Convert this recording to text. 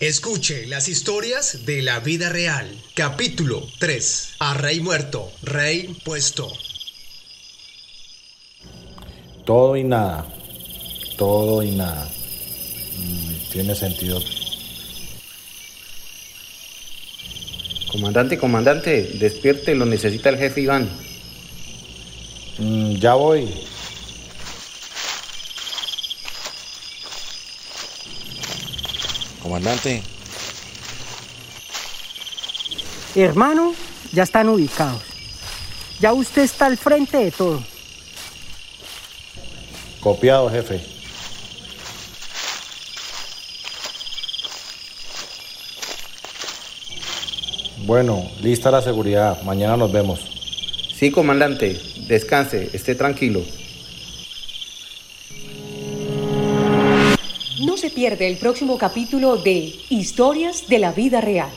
Escuche las historias de la vida real. Capítulo 3. A Rey muerto, Rey puesto. Todo y nada. Todo y nada. Mm, tiene sentido. Comandante, comandante, despierte, lo necesita el jefe Iván. Mm, ya voy. Comandante, Hermano, ya están ubicados. Ya usted está al frente de todo. Copiado, jefe. Bueno, lista la seguridad. Mañana nos vemos. Sí, comandante, descanse, esté tranquilo. No se pierde el próximo capítulo de Historias de la Vida Real.